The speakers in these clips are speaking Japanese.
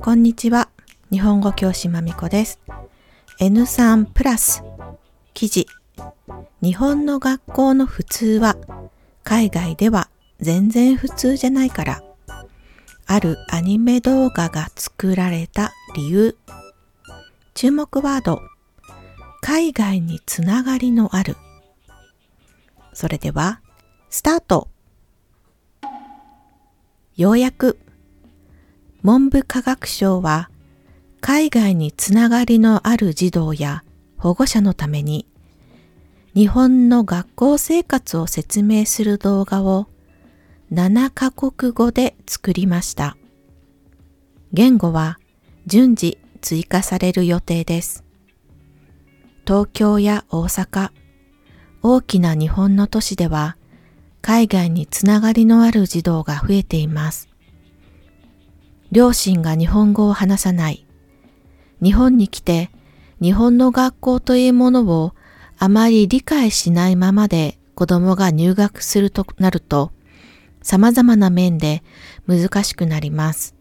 こんにちは。日本語教師まみこです。N3 プラス。記事。日本の学校の普通は海外では全然普通じゃないから。あるアニメ動画が作られた理由。注目ワード。海外につながりのある。それではスタートようやく文部科学省は海外につながりのある児童や保護者のために日本の学校生活を説明する動画を7カ国語で作りました。言語は順次追加される予定です。東京や大阪、大きな日本の都市では海外につながりのある児童が増えています。両親が日本語を話さない、日本に来て日本の学校というものをあまり理解しないままで子供が入学するとなると様々な面で難しくなります。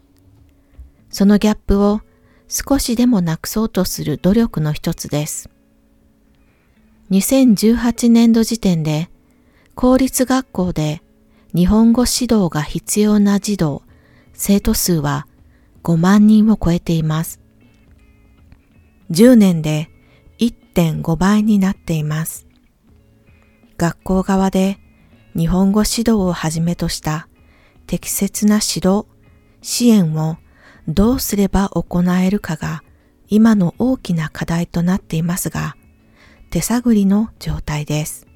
そのギャップを少しでもなくそうとする努力の一つです。2018年度時点で公立学校で日本語指導が必要な児童、生徒数は5万人を超えています。10年で1.5倍になっています。学校側で日本語指導をはじめとした適切な指導、支援をどうすれば行えるかが今の大きな課題となっていますが、手探りの状態です。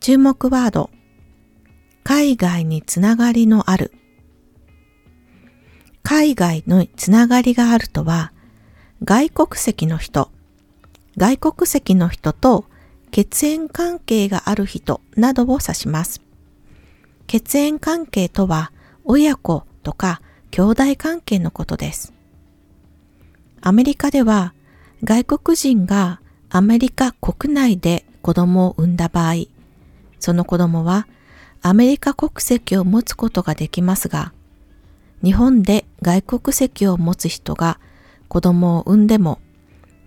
注目ワード、海外につながりのある海外のつながりがあるとは、外国籍の人、外国籍の人と血縁関係がある人などを指します。血縁関係とは親子とか兄弟関係のことです。アメリカでは外国人がアメリカ国内で子供を産んだ場合、その子供はアメリカ国籍を持つことができますが、日本で外国籍を持つ人が子供を産んでも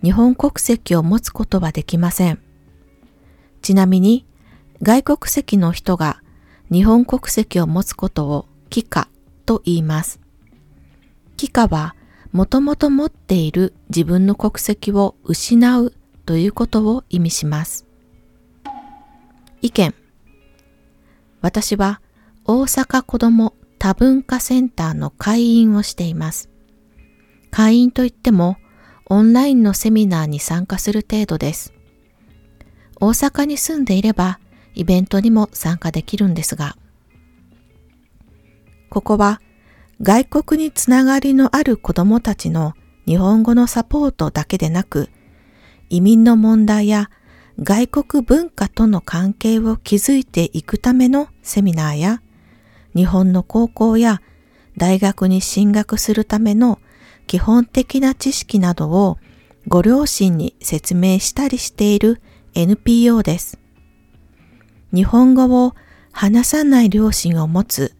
日本国籍を持つことはできません。ちなみに外国籍の人が日本国籍を持つことを帰化と言います。帰化はもともと持っている自分の国籍を失うということを意味します。意見私は大阪子ども多文化センターの会員をしています。会員といってもオンラインのセミナーに参加する程度です。大阪に住んでいればイベントにも参加できるんですが、ここは外国につながりのある子供たちの日本語のサポートだけでなく、移民の問題や外国文化との関係を築いていくためのセミナーや日本の高校や大学に進学するための基本的な知識などをご両親に説明したりしている NPO です。日本語を話さない両親を持つ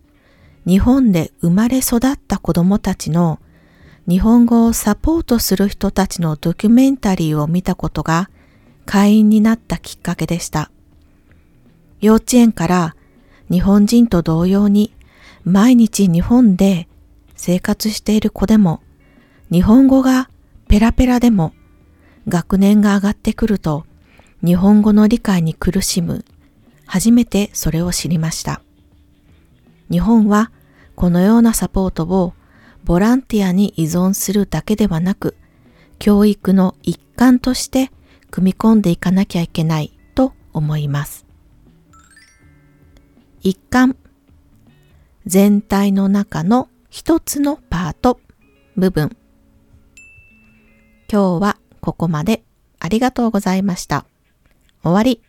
日本で生まれ育った子供たちの日本語をサポートする人たちのドキュメンタリーを見たことが会員になったきっかけでした。幼稚園から日本人と同様に毎日日本で生活している子でも日本語がペラペラでも学年が上がってくると日本語の理解に苦しむ初めてそれを知りました。日本はこのようなサポートをボランティアに依存するだけではなく教育の一環として組み込んでいかなきゃいけないと思います。一環全体の中の一つのパート部分今日はここまでありがとうございました。終わり。